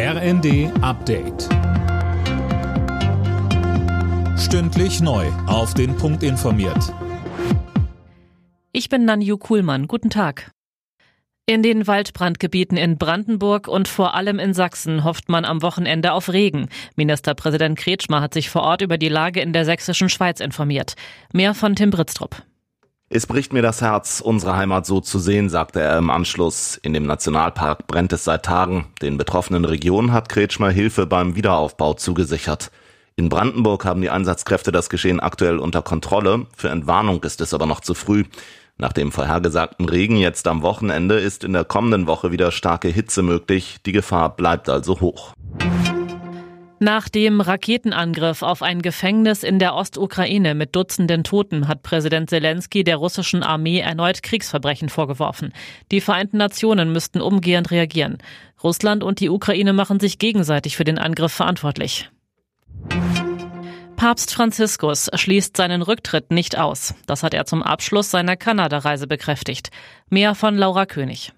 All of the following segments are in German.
RND Update. Stündlich neu. Auf den Punkt informiert. Ich bin Nanju Kuhlmann. Guten Tag. In den Waldbrandgebieten in Brandenburg und vor allem in Sachsen hofft man am Wochenende auf Regen. Ministerpräsident Kretschmer hat sich vor Ort über die Lage in der sächsischen Schweiz informiert. Mehr von Tim Britztrup. Es bricht mir das Herz, unsere Heimat so zu sehen, sagte er im Anschluss. In dem Nationalpark brennt es seit Tagen. Den betroffenen Regionen hat Kretschmer Hilfe beim Wiederaufbau zugesichert. In Brandenburg haben die Einsatzkräfte das Geschehen aktuell unter Kontrolle. Für Entwarnung ist es aber noch zu früh. Nach dem vorhergesagten Regen jetzt am Wochenende ist in der kommenden Woche wieder starke Hitze möglich. Die Gefahr bleibt also hoch. Nach dem Raketenangriff auf ein Gefängnis in der Ostukraine mit Dutzenden Toten hat Präsident Zelensky der russischen Armee erneut Kriegsverbrechen vorgeworfen. Die Vereinten Nationen müssten umgehend reagieren. Russland und die Ukraine machen sich gegenseitig für den Angriff verantwortlich. Papst Franziskus schließt seinen Rücktritt nicht aus. Das hat er zum Abschluss seiner Kanada-Reise bekräftigt. Mehr von Laura König.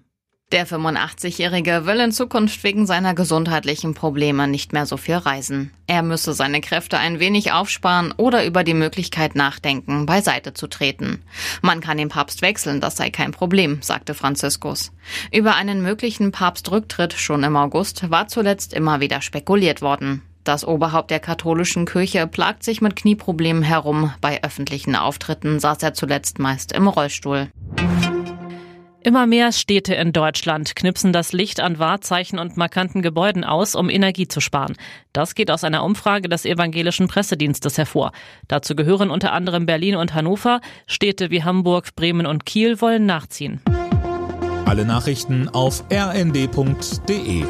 Der 85-Jährige will in Zukunft wegen seiner gesundheitlichen Probleme nicht mehr so viel reisen. Er müsse seine Kräfte ein wenig aufsparen oder über die Möglichkeit nachdenken, beiseite zu treten. Man kann den Papst wechseln, das sei kein Problem, sagte Franziskus. Über einen möglichen Papstrücktritt schon im August war zuletzt immer wieder spekuliert worden. Das Oberhaupt der katholischen Kirche plagt sich mit Knieproblemen herum. Bei öffentlichen Auftritten saß er zuletzt meist im Rollstuhl. Immer mehr Städte in Deutschland knipsen das Licht an Wahrzeichen und markanten Gebäuden aus, um Energie zu sparen. Das geht aus einer Umfrage des evangelischen Pressedienstes hervor. Dazu gehören unter anderem Berlin und Hannover. Städte wie Hamburg, Bremen und Kiel wollen nachziehen. Alle Nachrichten auf rnd.de